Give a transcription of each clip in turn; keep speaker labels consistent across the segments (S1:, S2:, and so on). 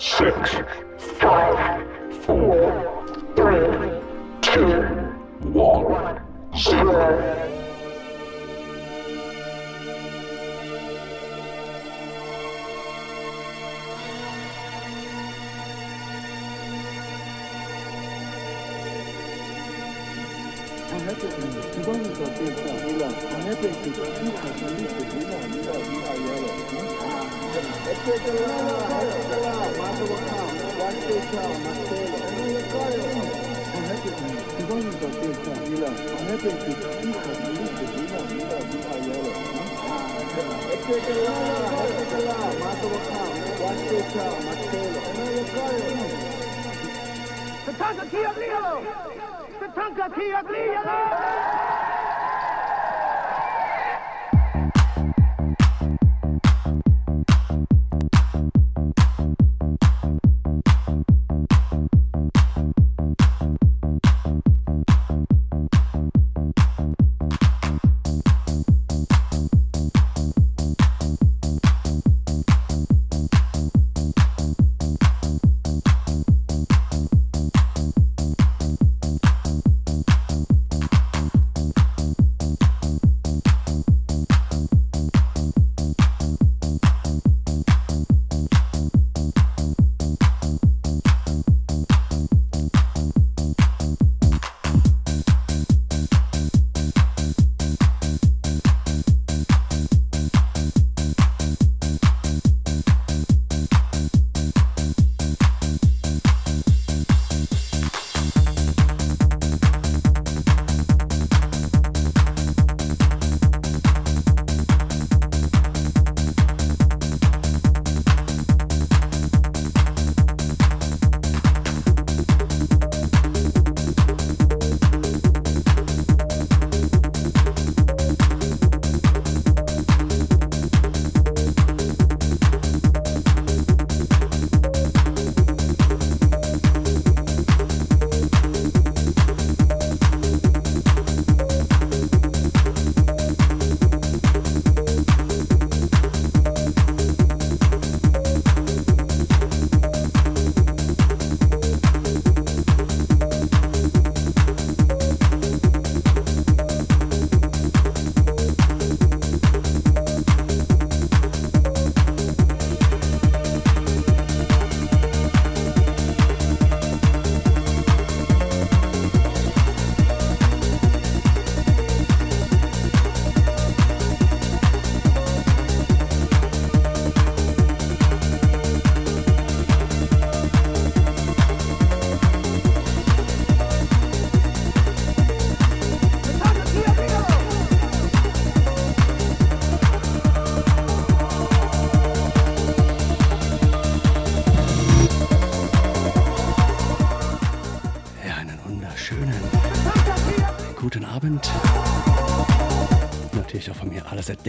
S1: six, Tatanka ki agli The
S2: Tatanka ki agli yalo!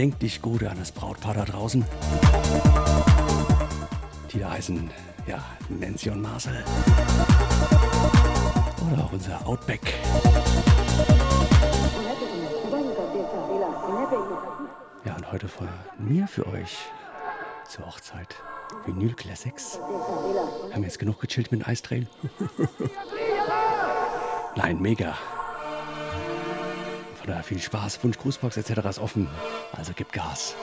S2: Kiaglio!
S3: erdenklich Gute an das Brautpaar da draußen. Die da heißen, ja, Nancy und Marcel. Oder auch unser Outback. Ja, und heute von mir für euch zur Hochzeit Vinyl Classics. Haben wir jetzt genug gechillt mit Eistrail? Nein, mega. Von daher viel Spaß, Wunsch, Grußbox etc. ist offen. Also gib Gas.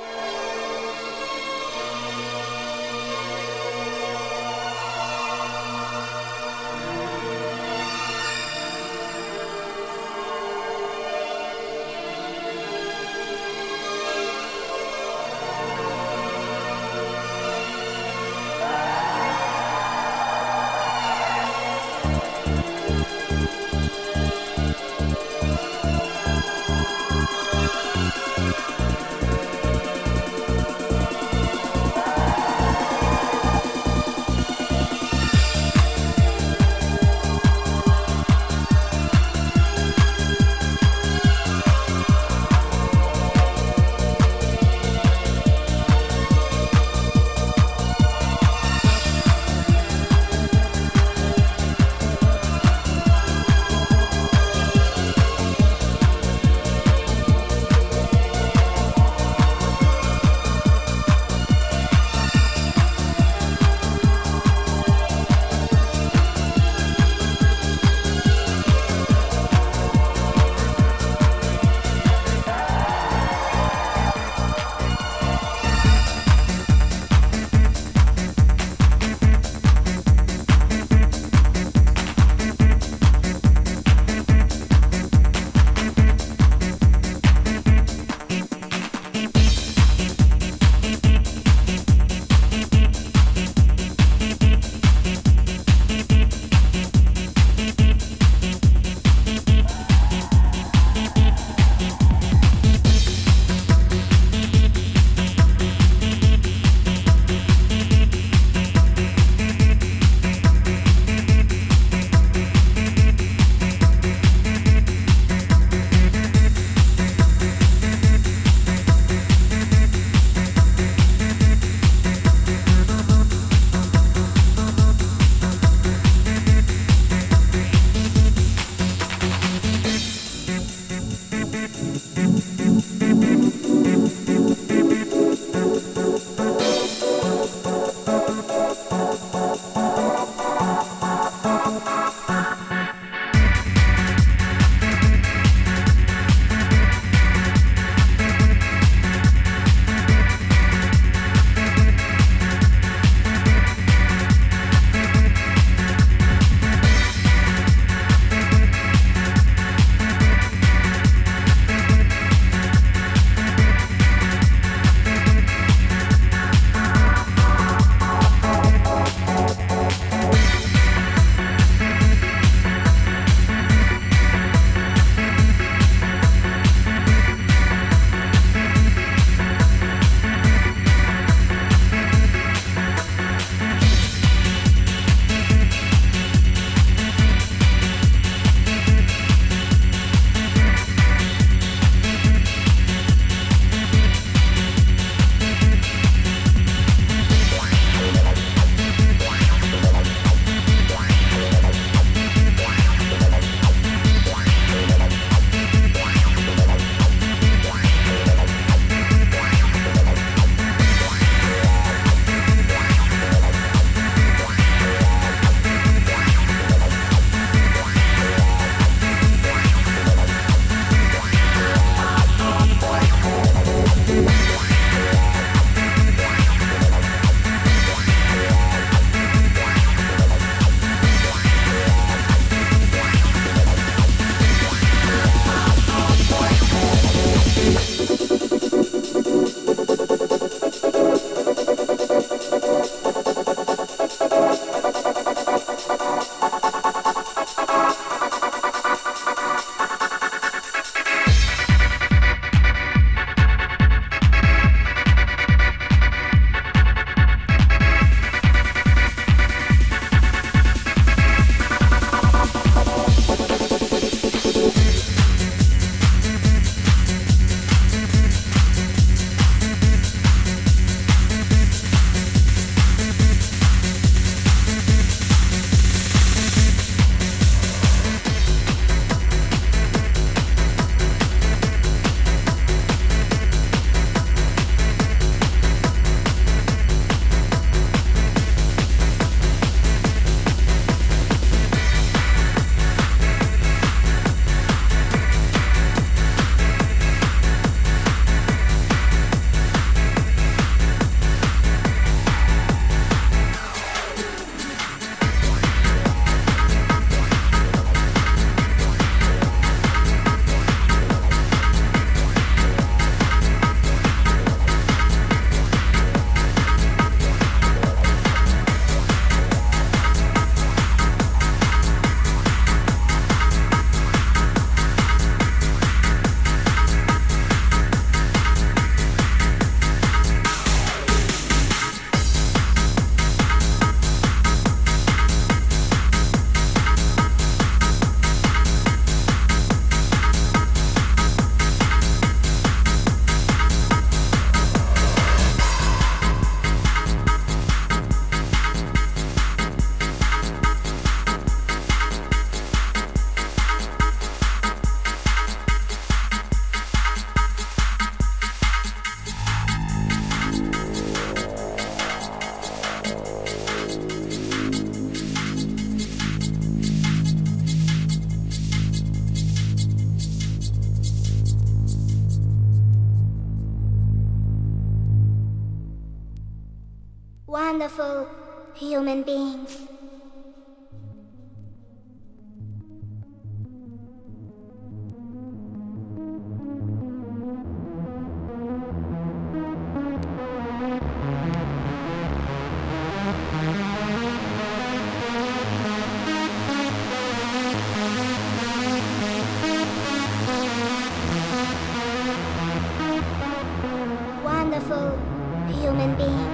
S4: wonderful human beings. wonderful human beings.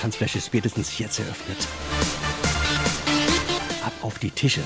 S3: Tanzfläche spätestens jetzt eröffnet. Ab auf die Tische.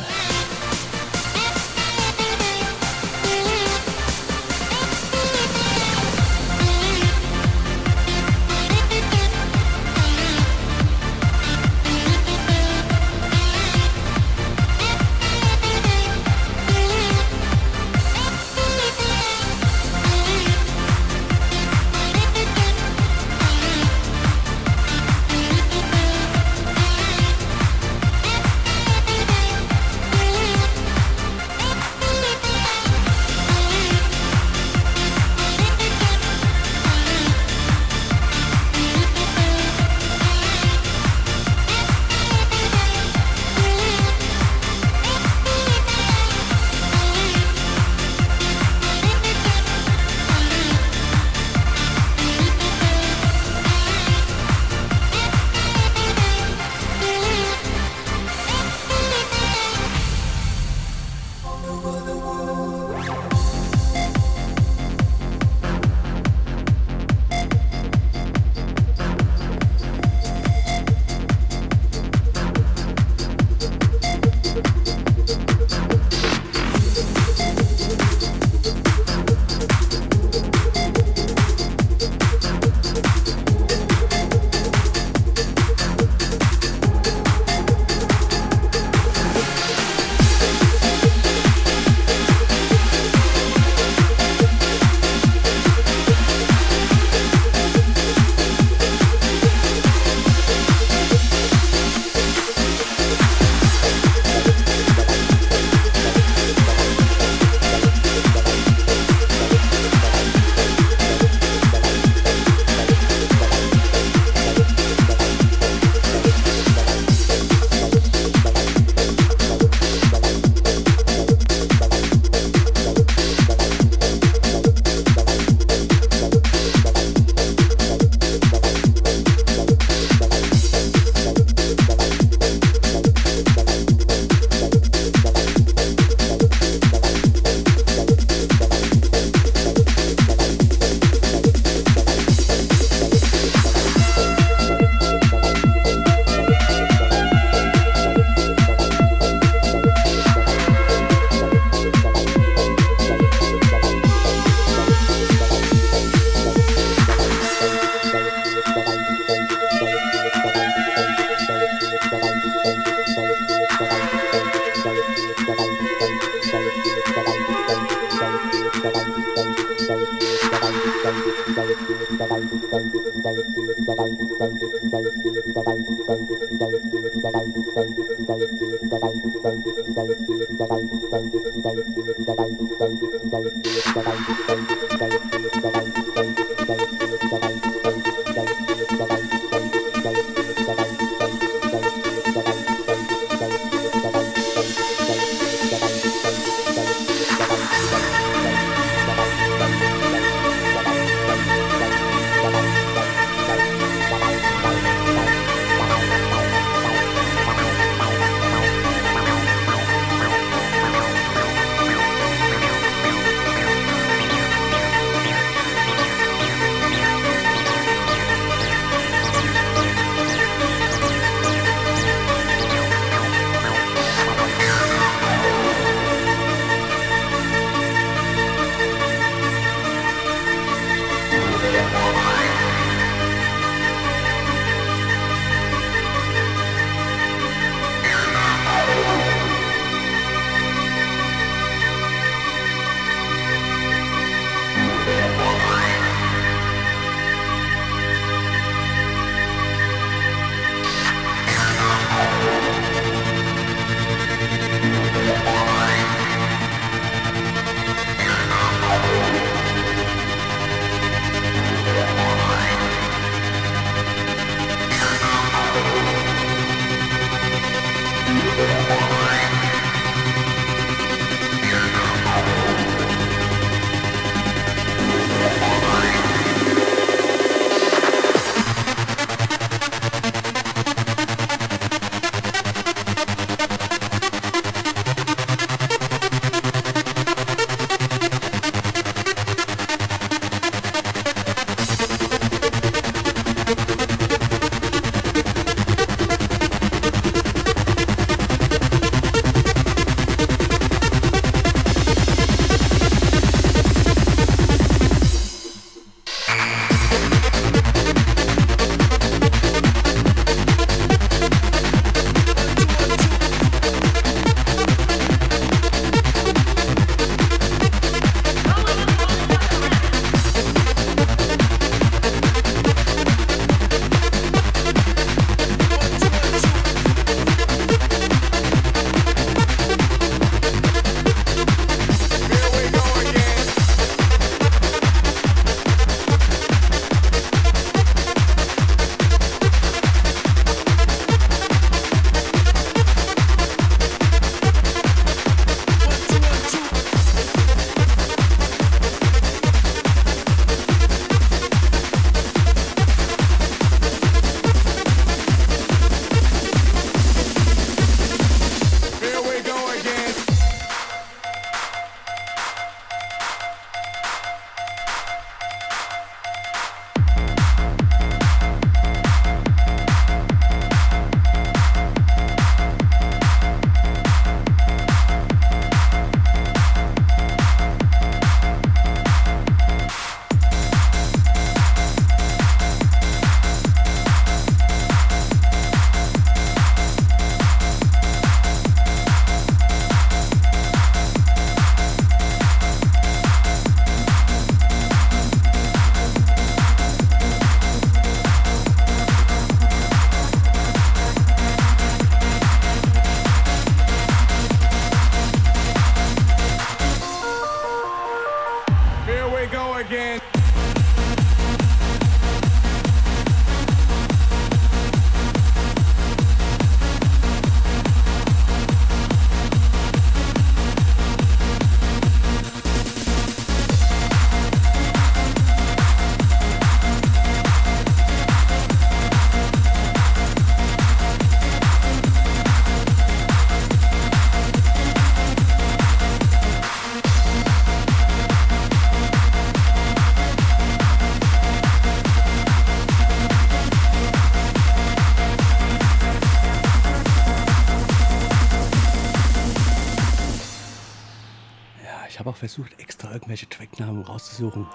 S5: Versucht, extra irgendwelche Tracknamen rauszusuchen,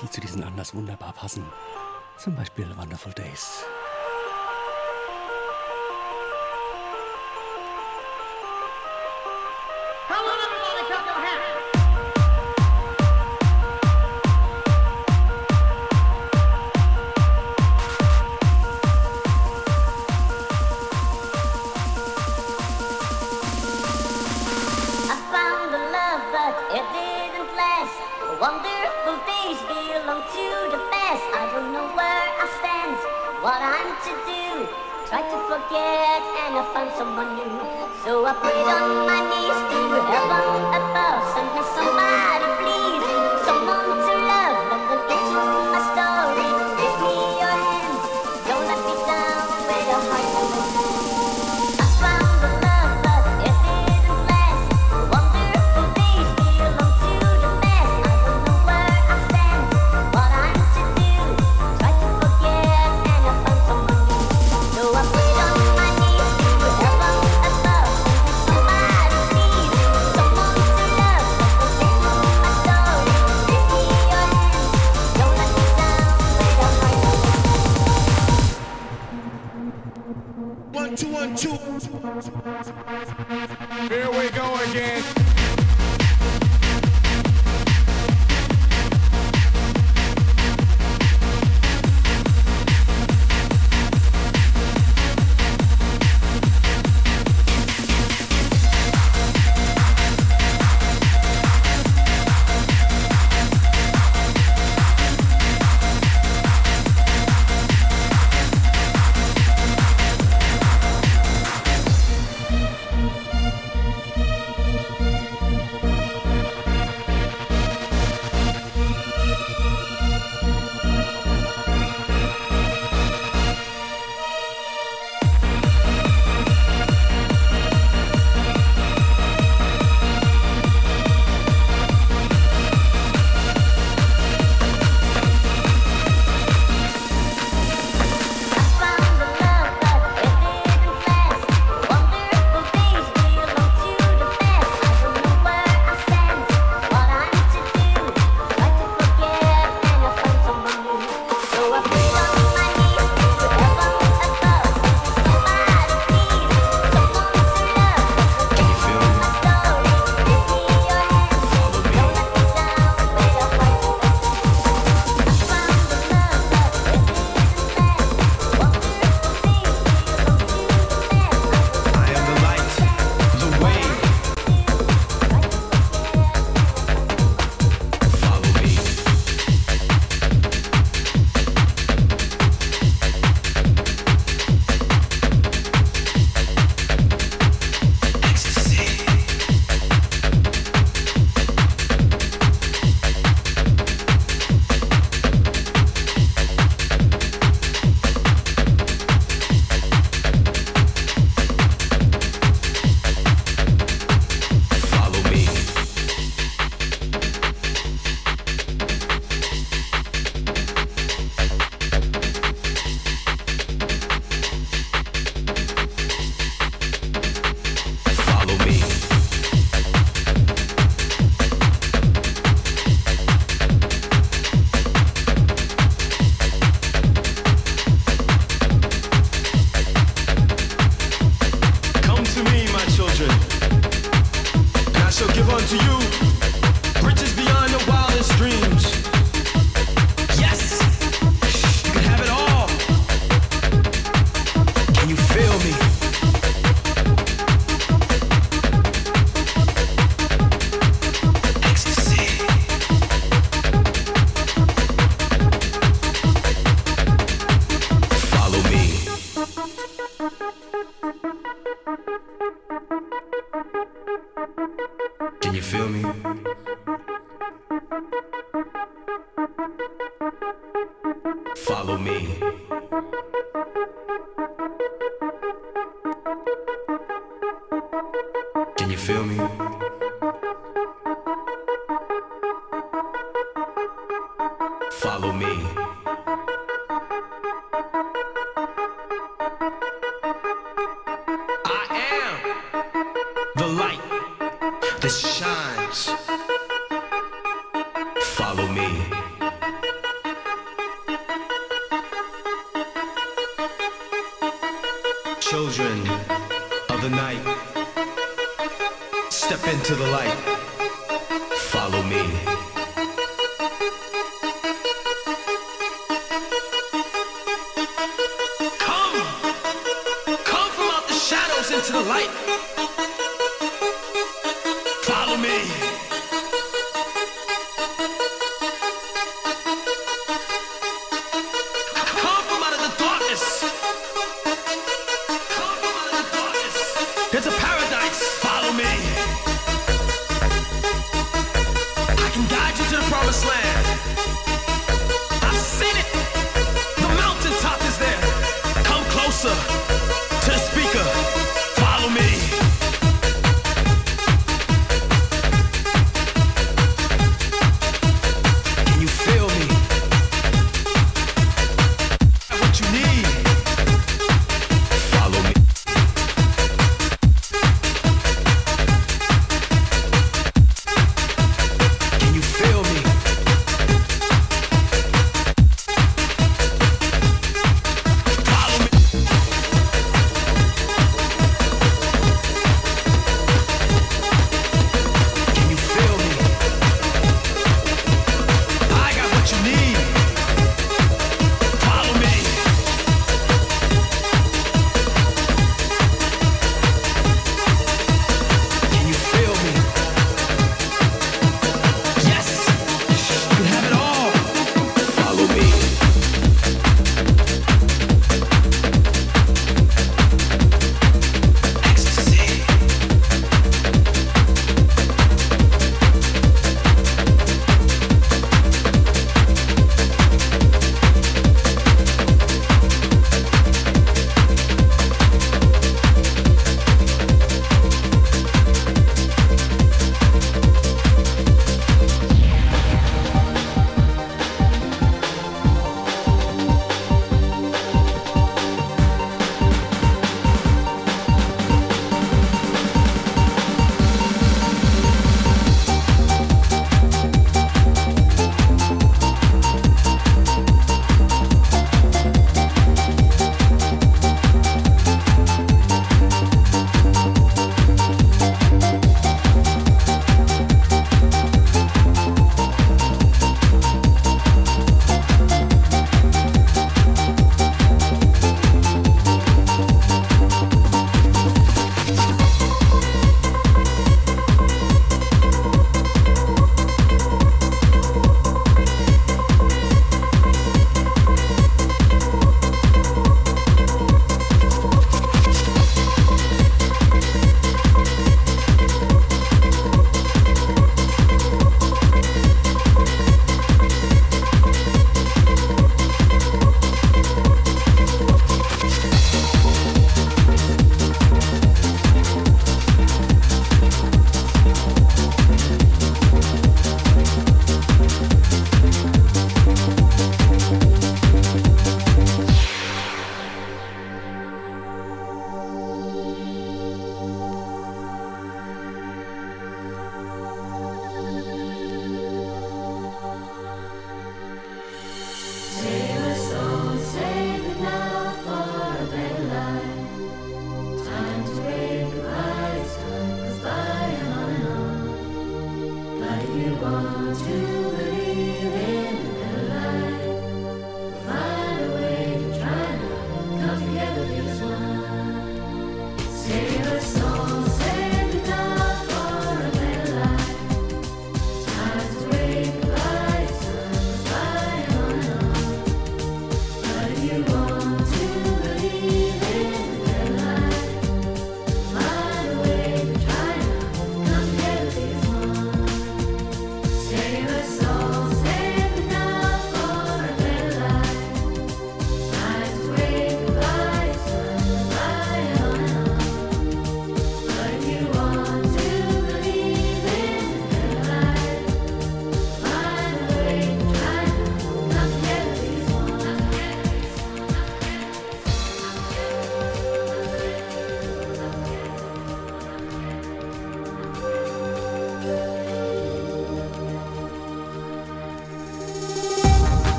S5: die zu diesem Anlass wunderbar passen. Zum Beispiel Wonderful Days.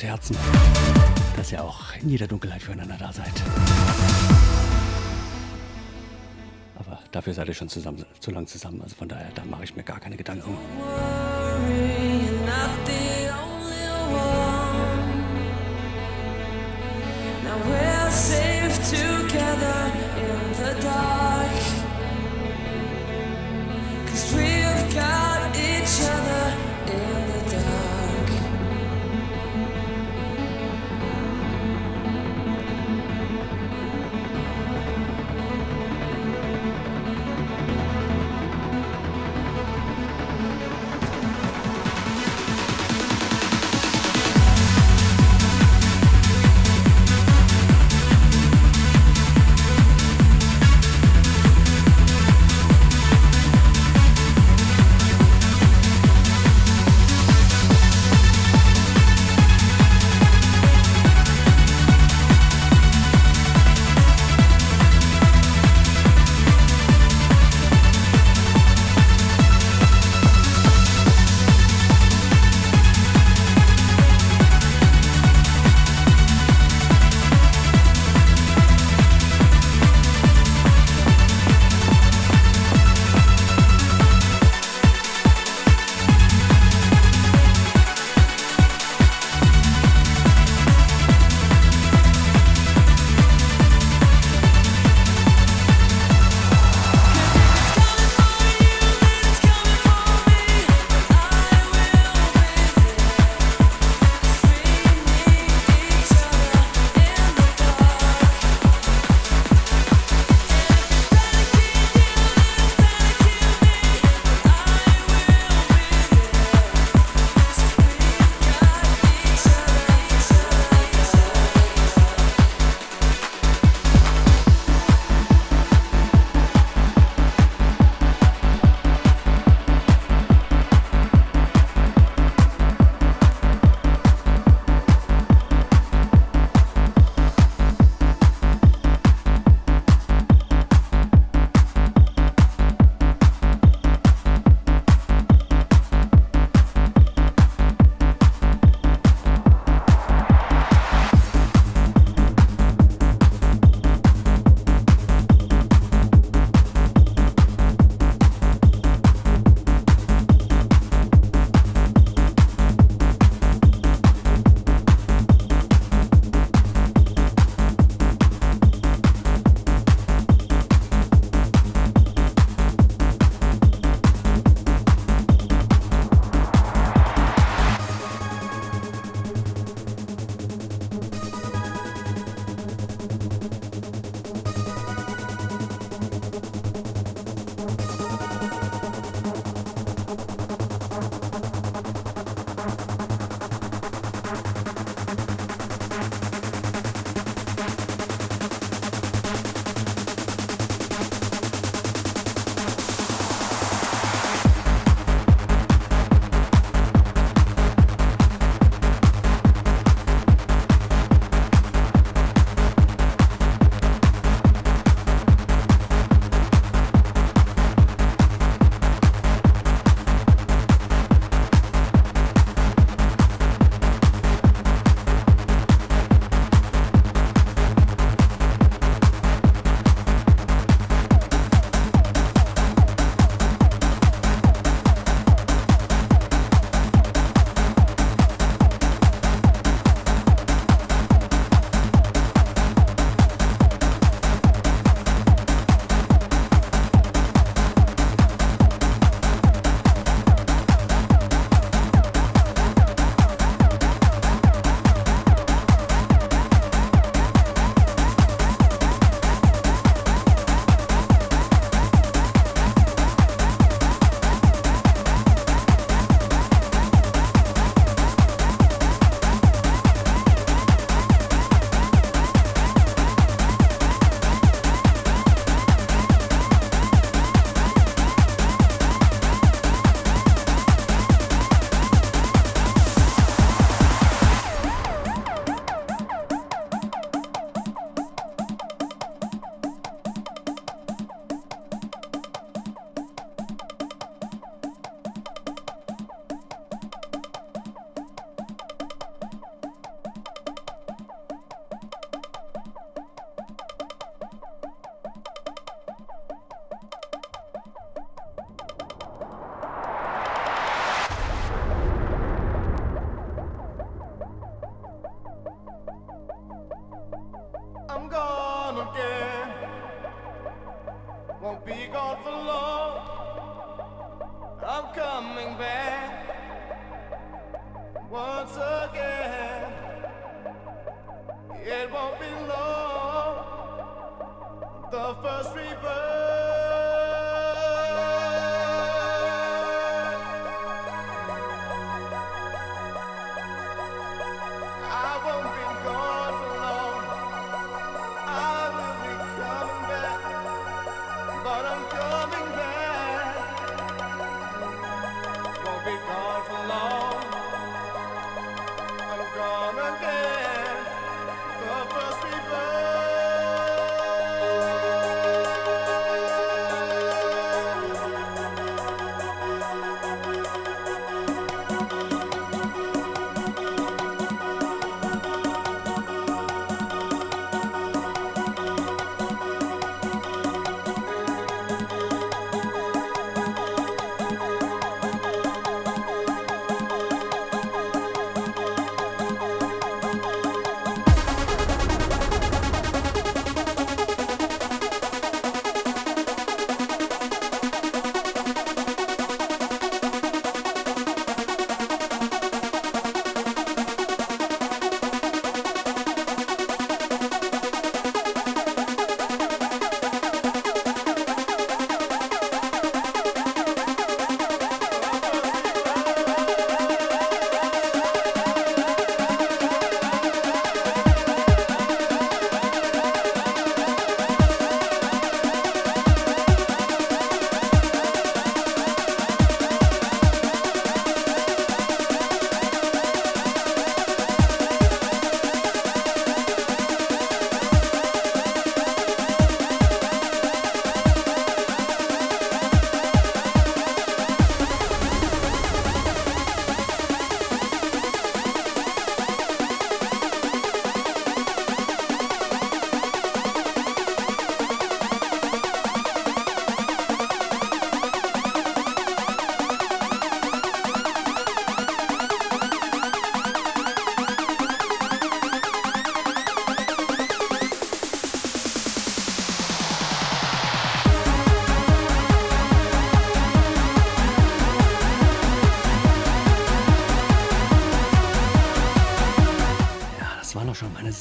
S3: Zu Herzen, dass ihr auch in jeder Dunkelheit füreinander da seid. Aber dafür seid ihr schon zusammen, zu lang zusammen. Also von daher, da mache ich mir gar keine Gedanken.
S6: Cause we've got each other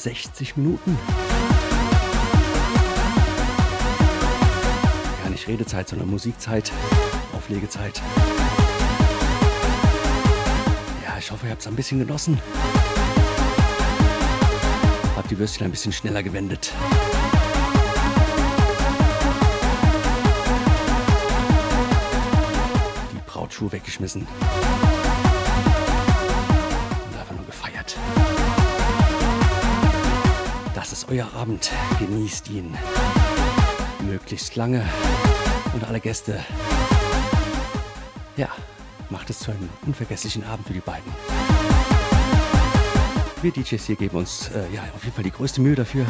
S3: 60 Minuten. Ja, nicht Redezeit, sondern Musikzeit, Auflegezeit. Ja, ich hoffe, ihr habt es ein bisschen genossen. Habt die Würstchen ein bisschen schneller gewendet. Die Brautschuhe weggeschmissen. Euer Abend. Genießt ihn. Möglichst lange. Und alle Gäste. Ja, macht es zu einem unvergesslichen Abend für die beiden. Wir DJs hier geben uns äh, ja auf jeden Fall die größte Mühe dafür.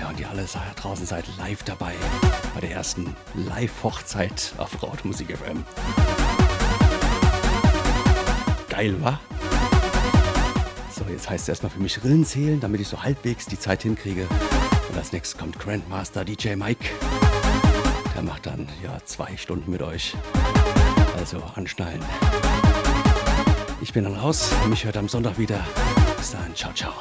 S3: Ja, und ihr alle draußen seid live dabei bei der ersten Live-Hochzeit auf Raute FM. Geil, wa? Jetzt heißt es erstmal für mich Rillen zählen, damit ich so halbwegs die Zeit hinkriege. Und als nächstes kommt Grandmaster DJ Mike. Der macht dann ja zwei Stunden mit euch. Also anschnallen. Ich bin dann raus. Mich hört am Sonntag wieder. Bis dann. Ciao, ciao.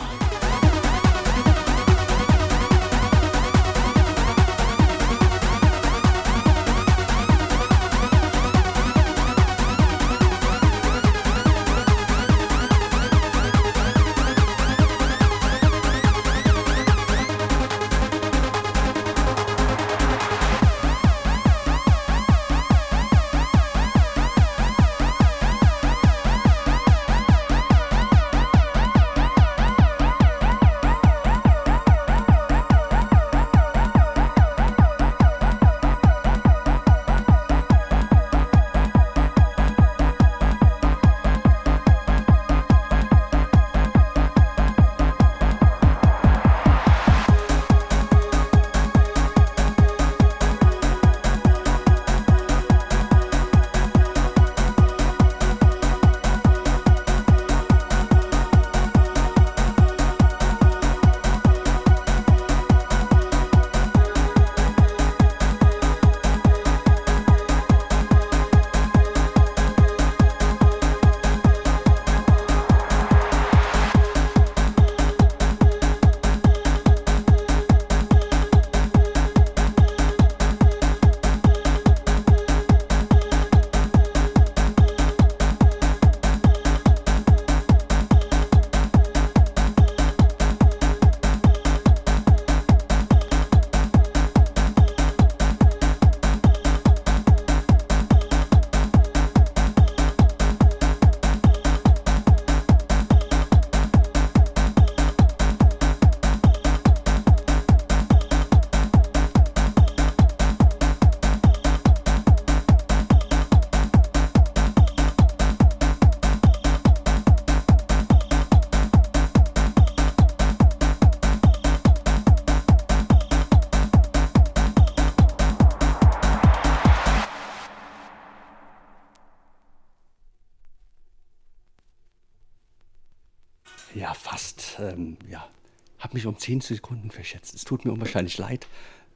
S3: Habe mich um 10 Sekunden verschätzt. Es tut mir unwahrscheinlich leid.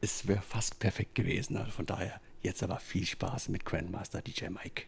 S3: Es wäre fast perfekt gewesen. Also von daher jetzt aber viel Spaß mit Grandmaster DJ Mike.